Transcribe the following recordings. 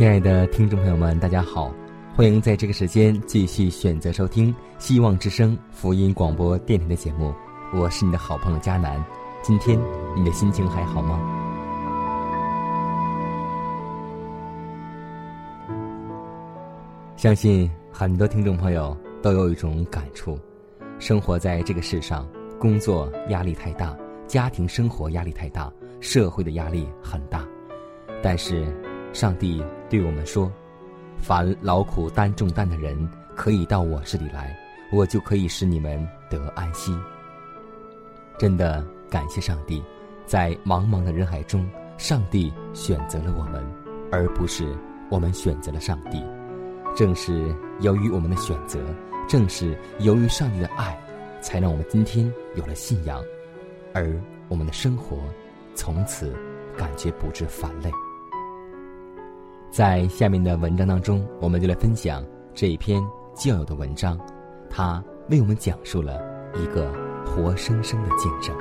亲爱的听众朋友们，大家好，欢迎在这个时间继续选择收听希望之声福音广播电台的节目，我是你的好朋友佳楠。今天你的心情还好吗？相信很多听众朋友都有一种感触：生活在这个世上，工作压力太大，家庭生活压力太大，社会的压力很大，但是上帝对我们说：“凡劳苦担重担的人，可以到我这里来，我就可以使你们得安息。”真的感谢上帝，在茫茫的人海中，上帝选择了我们，而不是我们选择了上帝。正是由于我们的选择，正是由于上帝的爱，才让我们今天有了信仰，而我们的生活从此感觉不至烦累。在下面的文章当中，我们就来分享这一篇教友的文章，它为我们讲述了一个活生生的见证。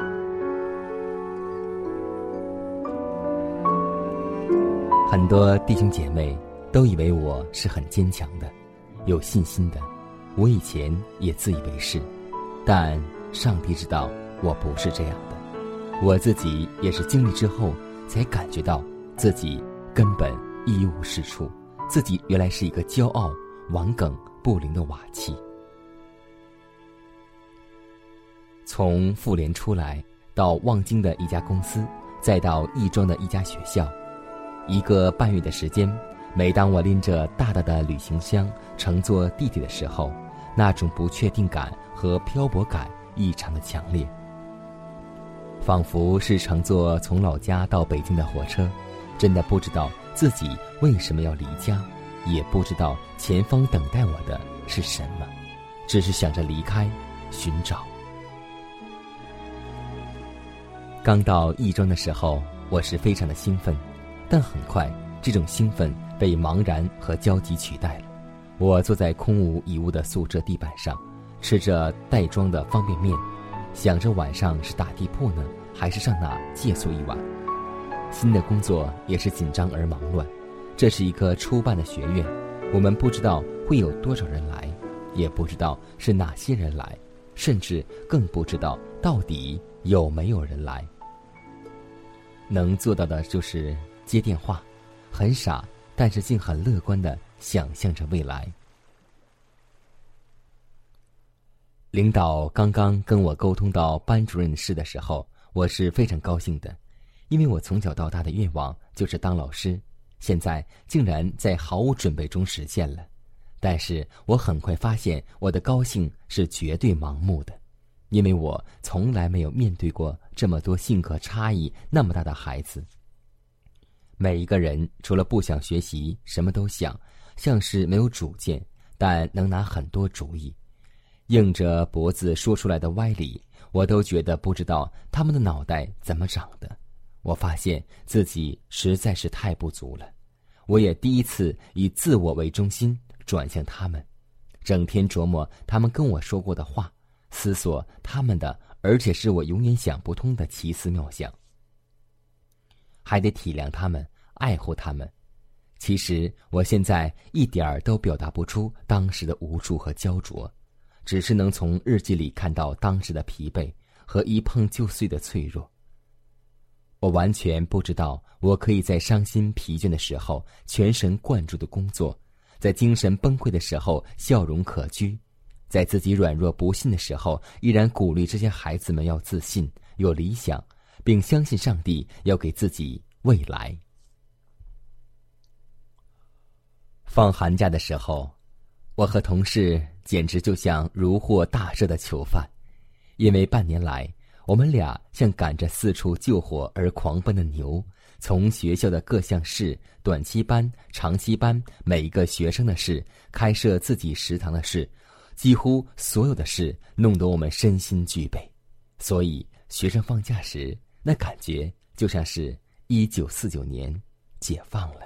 很多弟兄姐妹都以为我是很坚强的，有信心的，我以前也自以为是，但上帝知道我不是这样的，我自己也是经历之后才感觉到自己根本。一无是处，自己原来是一个骄傲、顽梗、不灵的瓦器。从妇联出来，到望京的一家公司，再到亦庄的一家学校，一个半月的时间，每当我拎着大大的旅行箱乘坐地铁的时候，那种不确定感和漂泊感异常的强烈，仿佛是乘坐从老家到北京的火车，真的不知道。自己为什么要离家，也不知道前方等待我的是什么，只是想着离开，寻找。刚到亦庄的时候，我是非常的兴奋，但很快这种兴奋被茫然和焦急取代了。我坐在空无一物的宿舍地板上，吃着袋装的方便面，想着晚上是打地铺呢，还是上哪借宿一晚。新的工作也是紧张而忙乱，这是一个初办的学院，我们不知道会有多少人来，也不知道是哪些人来，甚至更不知道到底有没有人来。能做到的就是接电话，很傻，但是竟很乐观的想象着未来。领导刚刚跟我沟通到班主任室的时候，我是非常高兴的。因为我从小到大的愿望就是当老师，现在竟然在毫无准备中实现了。但是我很快发现，我的高兴是绝对盲目的，因为我从来没有面对过这么多性格差异那么大的孩子。每一个人除了不想学习，什么都想，像是没有主见，但能拿很多主意，硬着脖子说出来的歪理，我都觉得不知道他们的脑袋怎么长的。我发现自己实在是太不足了，我也第一次以自我为中心转向他们，整天琢磨他们跟我说过的话，思索他们的，而且是我永远想不通的奇思妙想。还得体谅他们，爱护他们。其实我现在一点儿都表达不出当时的无助和焦灼，只是能从日记里看到当时的疲惫和一碰就碎的脆弱。我完全不知道，我可以在伤心疲倦的时候全神贯注的工作，在精神崩溃的时候笑容可掬，在自己软弱不信的时候依然鼓励这些孩子们要自信、有理想，并相信上帝要给自己未来。放寒假的时候，我和同事简直就像如获大赦的囚犯，因为半年来。我们俩像赶着四处救火而狂奔的牛，从学校的各项事、短期班、长期班，每一个学生的事，开设自己食堂的事，几乎所有的事，弄得我们身心俱备。所以，学生放假时，那感觉就像是一九四九年解放了。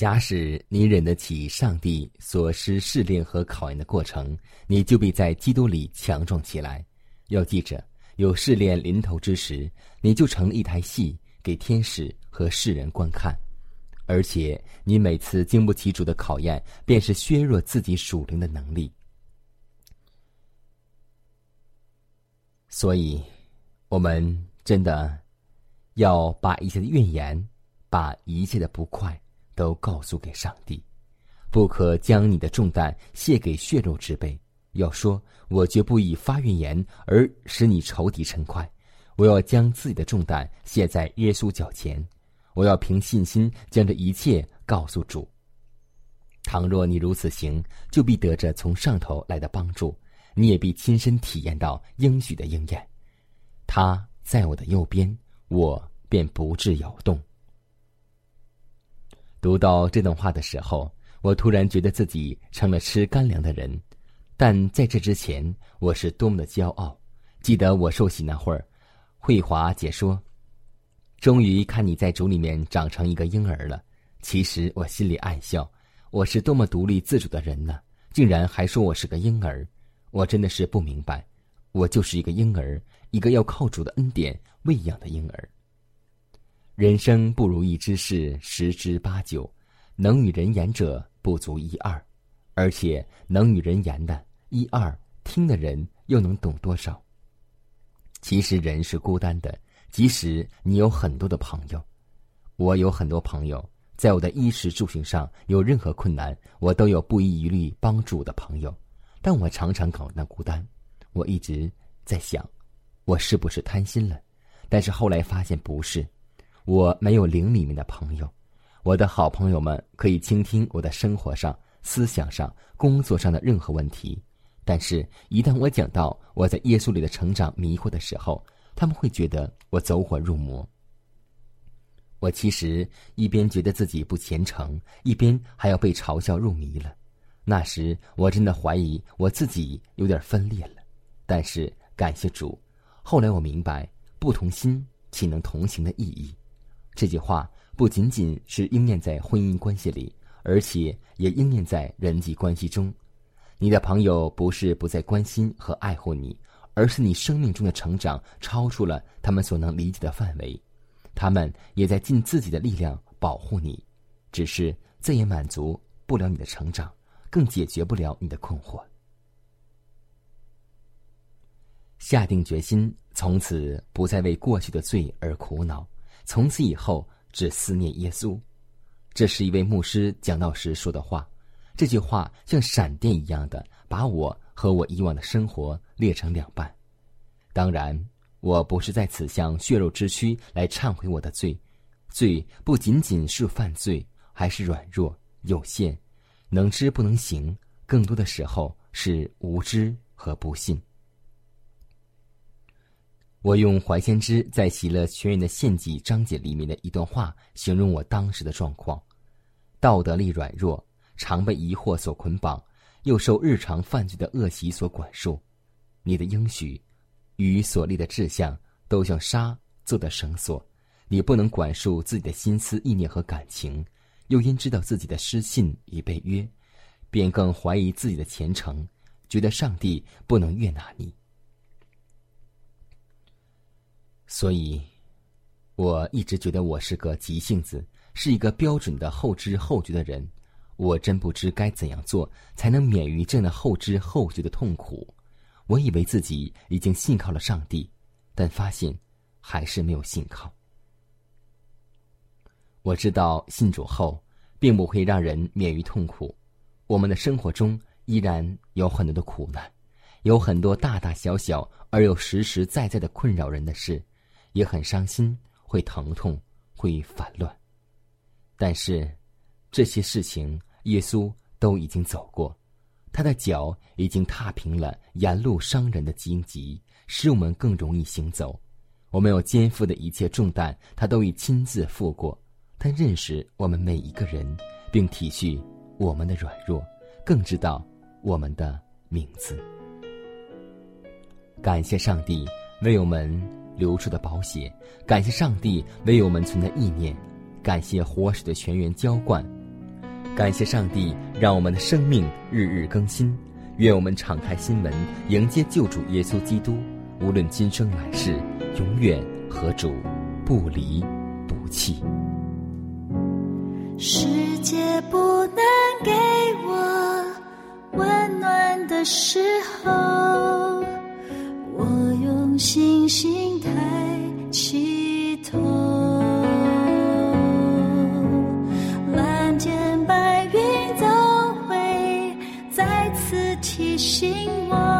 假使你忍得起上帝所施试炼和考验的过程，你就必在基督里强壮起来。要记着，有试炼临头之时，你就成了一台戏给天使和世人观看。而且，你每次经不起主的考验，便是削弱自己属灵的能力。所以，我们真的要把一切的怨言，把一切的不快。都告诉给上帝，不可将你的重担卸给血肉之辈。要说，我绝不以发怨言而使你仇敌称快。我要将自己的重担卸在耶稣脚前，我要凭信心将这一切告诉主。倘若你如此行，就必得着从上头来的帮助，你也必亲身体验到应许的应验。他在我的右边，我便不致摇动。读到这段话的时候，我突然觉得自己成了吃干粮的人，但在这之前，我是多么的骄傲。记得我受洗那会儿，慧华姐说：“终于看你在主里面长成一个婴儿了。”其实我心里暗笑，我是多么独立自主的人呢，竟然还说我是个婴儿。我真的是不明白，我就是一个婴儿，一个要靠主的恩典喂养的婴儿。人生不如意之事十之八九，能与人言者不足一二，而且能与人言的一二，听的人又能懂多少？其实人是孤单的，即使你有很多的朋友，我有很多朋友，在我的衣食住行上有任何困难，我都有不遗余力帮助我的朋友，但我常常感到孤单。我一直在想，我是不是贪心了？但是后来发现不是。我没有灵里面的朋友，我的好朋友们可以倾听我的生活上、思想上、工作上的任何问题，但是，一旦我讲到我在耶稣里的成长迷惑的时候，他们会觉得我走火入魔。我其实一边觉得自己不虔诚，一边还要被嘲笑入迷了。那时我真的怀疑我自己有点分裂了。但是感谢主，后来我明白，不同心岂能同行的意义。这句话不仅仅是应验在婚姻关系里，而且也应验在人际关系中。你的朋友不是不再关心和爱护你，而是你生命中的成长超出了他们所能理解的范围。他们也在尽自己的力量保护你，只是再也满足不了你的成长，更解决不了你的困惑。下定决心，从此不再为过去的罪而苦恼。从此以后，只思念耶稣。这是一位牧师讲道时说的话。这句话像闪电一样的把我和我以往的生活裂成两半。当然，我不是在此向血肉之躯来忏悔我的罪。罪不仅仅是犯罪，还是软弱、有限、能知不能行。更多的时候是无知和不信。我用怀先知在《喜乐全员的献祭》章节里面的一段话形容我当时的状况：道德力软弱，常被疑惑所捆绑，又受日常犯罪的恶习所管束。你的应许与所立的志向都像沙做的绳索，你不能管束自己的心思意念和感情，又因知道自己的失信已被约，便更怀疑自己的前程，觉得上帝不能悦纳你。所以，我一直觉得我是个急性子，是一个标准的后知后觉的人。我真不知该怎样做才能免于这样的后知后觉的痛苦。我以为自己已经信靠了上帝，但发现还是没有信靠。我知道信主后，并不会让人免于痛苦。我们的生活中依然有很多的苦难，有很多大大小小而又实实在在的困扰人的事，也很伤心，会疼痛，会烦乱。但是，这些事情。耶稣都已经走过，他的脚已经踏平了沿路伤人的荆棘，使我们更容易行走。我们有肩负的一切重担，他都已亲自负过。他认识我们每一个人，并体恤我们的软弱，更知道我们的名字。感谢上帝为我们流出的宝血，感谢上帝为我们存的意念，感谢活水的泉源浇灌。感谢上帝，让我们的生命日日更新。愿我们敞开心门，迎接救主耶稣基督。无论今生来世，永远和主不离不弃。世界不能给我温暖的时候，星星抬起头蓝天白云都会再次提醒我。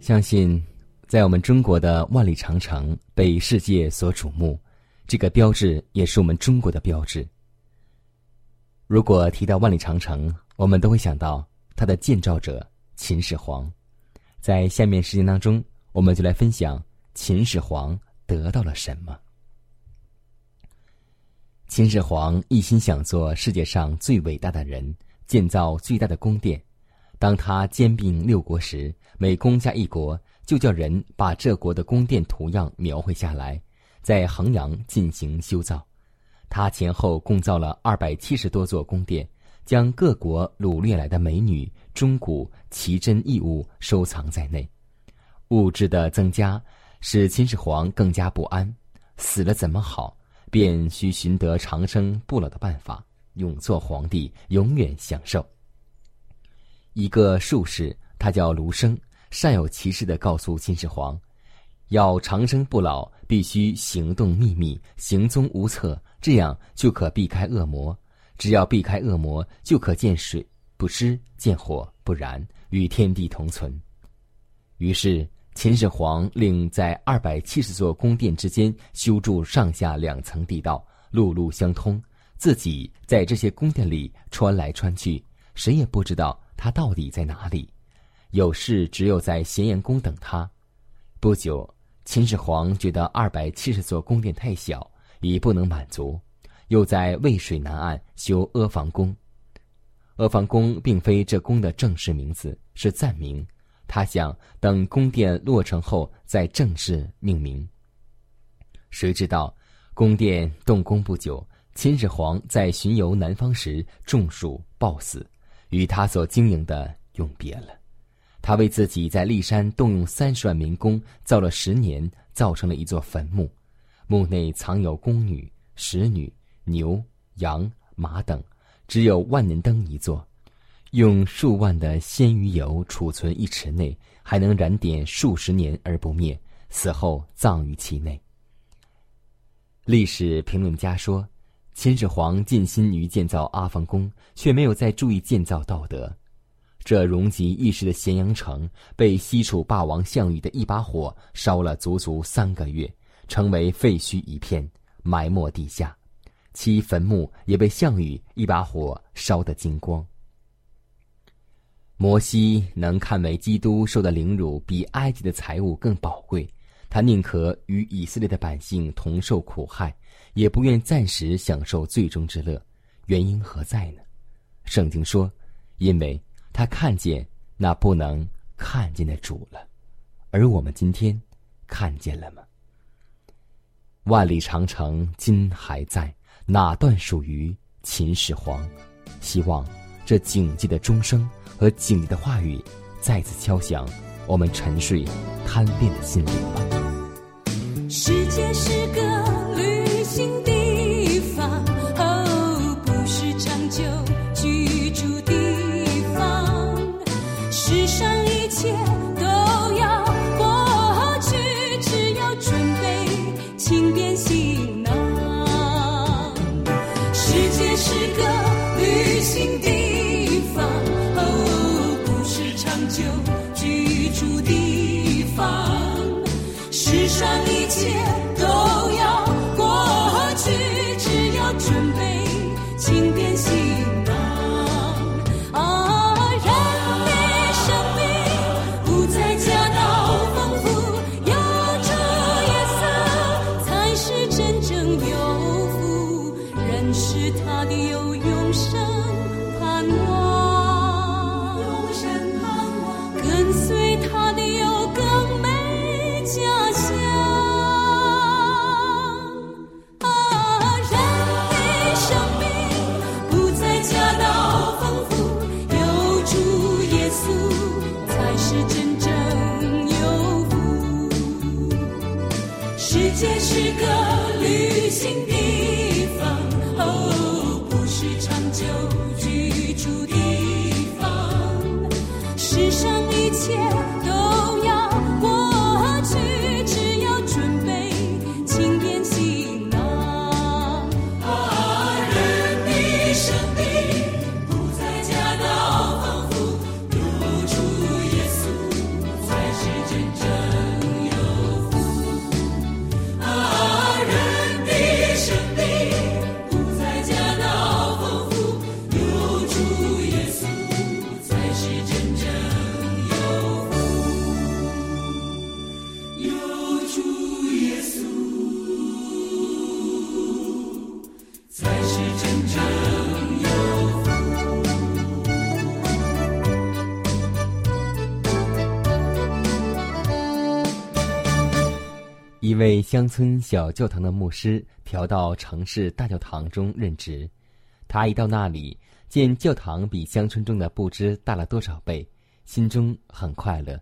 相信，在我们中国的万里长城被世界所瞩目，这个标志也是我们中国的标志。如果提到万里长城，我们都会想到它的建造者秦始皇。在下面时间当中，我们就来分享秦始皇得到了什么。秦始皇一心想做世界上最伟大的人，建造最大的宫殿。当他兼并六国时，每攻下一国，就叫人把这国的宫殿图样描绘下来，在衡阳进行修造。他前后共造了二百七十多座宫殿，将各国掳掠来的美女、钟鼓、奇珍异物收藏在内。物质的增加使秦始皇更加不安，死了怎么好？便需寻得长生不老的办法，永做皇帝，永远享受。一个术士，他叫卢生，善有其事的告诉秦始皇，要长生不老，必须行动秘密，行踪无测，这样就可避开恶魔。只要避开恶魔，就可见水不湿，见火不燃，与天地同存。于是。秦始皇令在二百七十座宫殿之间修筑上下两层地道，路路相通。自己在这些宫殿里穿来穿去，谁也不知道他到底在哪里。有事只有在咸阳宫等他。不久，秦始皇觉得二百七十座宫殿太小，已不能满足，又在渭水南岸修阿房宫。阿房宫并非这宫的正式名字，是暂名。他想等宫殿落成后再正式命名。谁知道，宫殿动工不久，秦始皇在巡游南方时中暑暴死，与他所经营的永别了。他为自己在骊山动用三十万民工造了十年，造成了一座坟墓，墓内藏有宫女、使女、牛、羊、马等，只有万年灯一座。用数万的鲜鱼油储存一池内，还能燃点数十年而不灭。死后葬于其内。历史评论家说，秦始皇尽心于建造阿房宫，却没有再注意建造道德。这荣极一时的咸阳城，被西楚霸王项羽的一把火烧了足足三个月，成为废墟一片，埋没地下。其坟墓也被项羽一把火烧得精光。摩西能看为基督受的凌辱比埃及的财物更宝贵，他宁可与以色列的百姓同受苦害，也不愿暂时享受最终之乐。原因何在呢？圣经说：“因为他看见那不能看见的主了。”而我们今天看见了吗？万里长城今还在，哪段属于秦始皇？希望这警戒的钟声。和警戒的话语再次敲响我们沉睡贪恋的心灵吧。世界是是个旅行地方，哦，不是长久居住地方。世上。写诗歌位乡村小教堂的牧师调到城市大教堂中任职。他一到那里，见教堂比乡村中的不知大了多少倍，心中很快乐。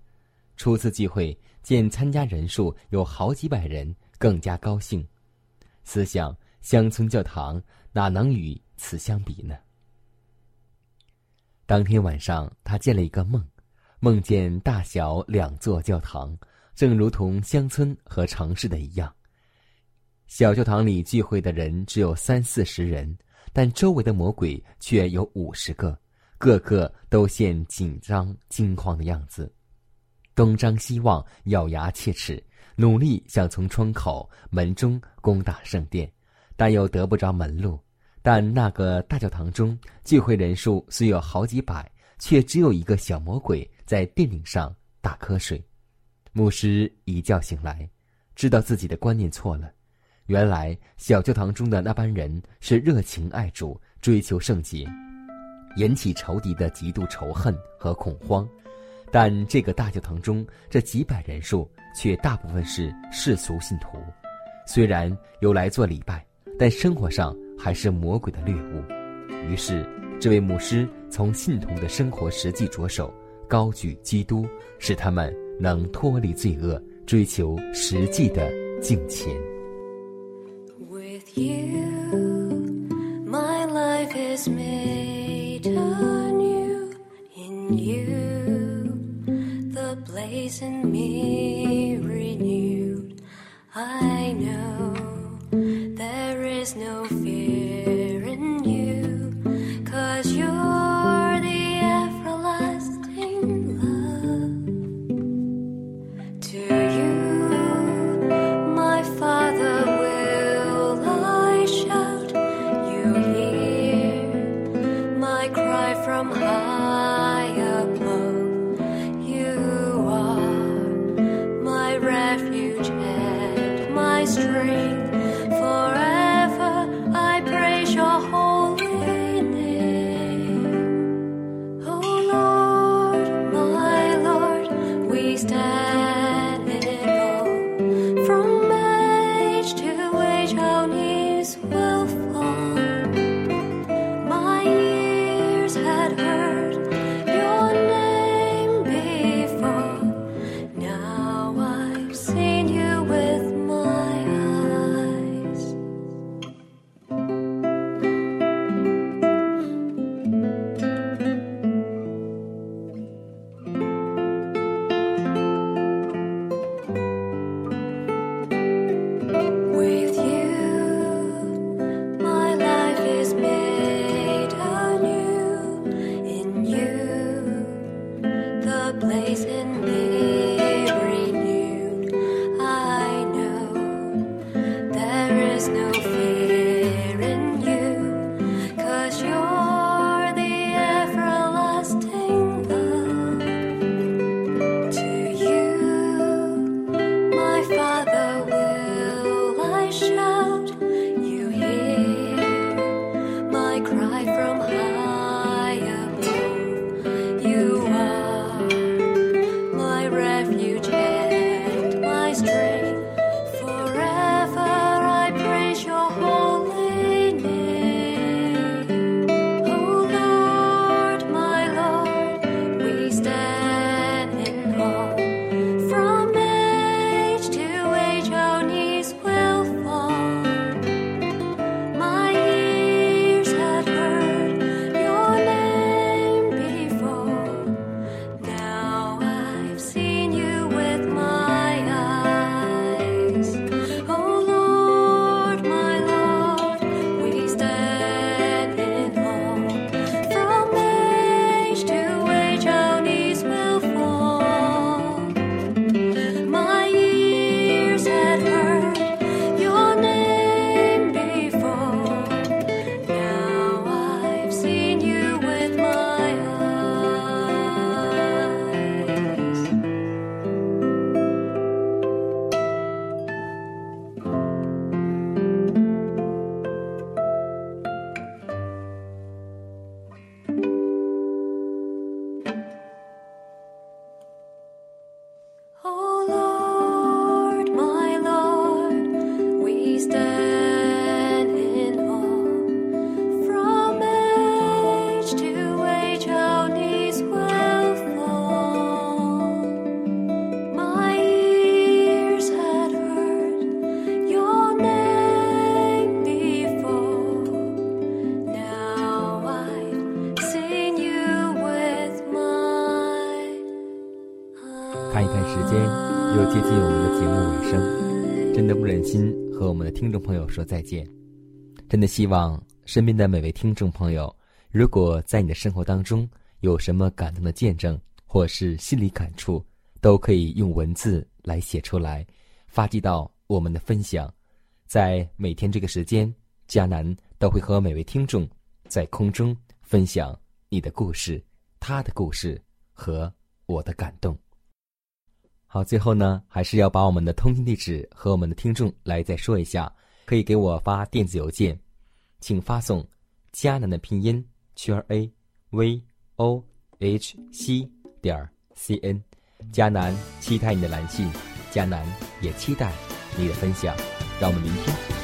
初次聚会，见参加人数有好几百人，更加高兴。思想乡村教堂哪能与此相比呢？当天晚上，他见了一个梦，梦见大小两座教堂，正如同乡村和城市的一样。小教堂里聚会的人只有三四十人，但周围的魔鬼却有五十个，个个都现紧张惊慌的样子。东张西望，咬牙切齿，努力想从窗口、门中攻打圣殿，但又得不着门路。但那个大教堂中聚会人数虽有好几百，却只有一个小魔鬼在殿顶上打瞌睡。牧师一觉醒来，知道自己的观念错了。原来小教堂中的那班人是热情爱主、追求圣洁，引起仇敌的极度仇恨和恐慌。但这个大教堂中这几百人数却大部分是世俗信徒，虽然有来做礼拜，但生活上还是魔鬼的猎物。于是，这位牧师从信徒的生活实际着手，高举基督，使他们能脱离罪恶，追求实际的敬虔。With you, my life is made anew in you. place in me renewed. I know there is no 心和我们的听众朋友说再见。真的希望身边的每位听众朋友，如果在你的生活当中有什么感动的见证，或是心理感触，都可以用文字来写出来，发寄到我们的分享。在每天这个时间，迦南都会和每位听众在空中分享你的故事、他的故事和我的感动。好，最后呢，还是要把我们的通信地址和我们的听众来再说一下。可以给我发电子邮件，请发送“迦南”的拼音圈 a v o h c 点 c n。迦南期待你的来信，迦南也期待你的分享。让我们明天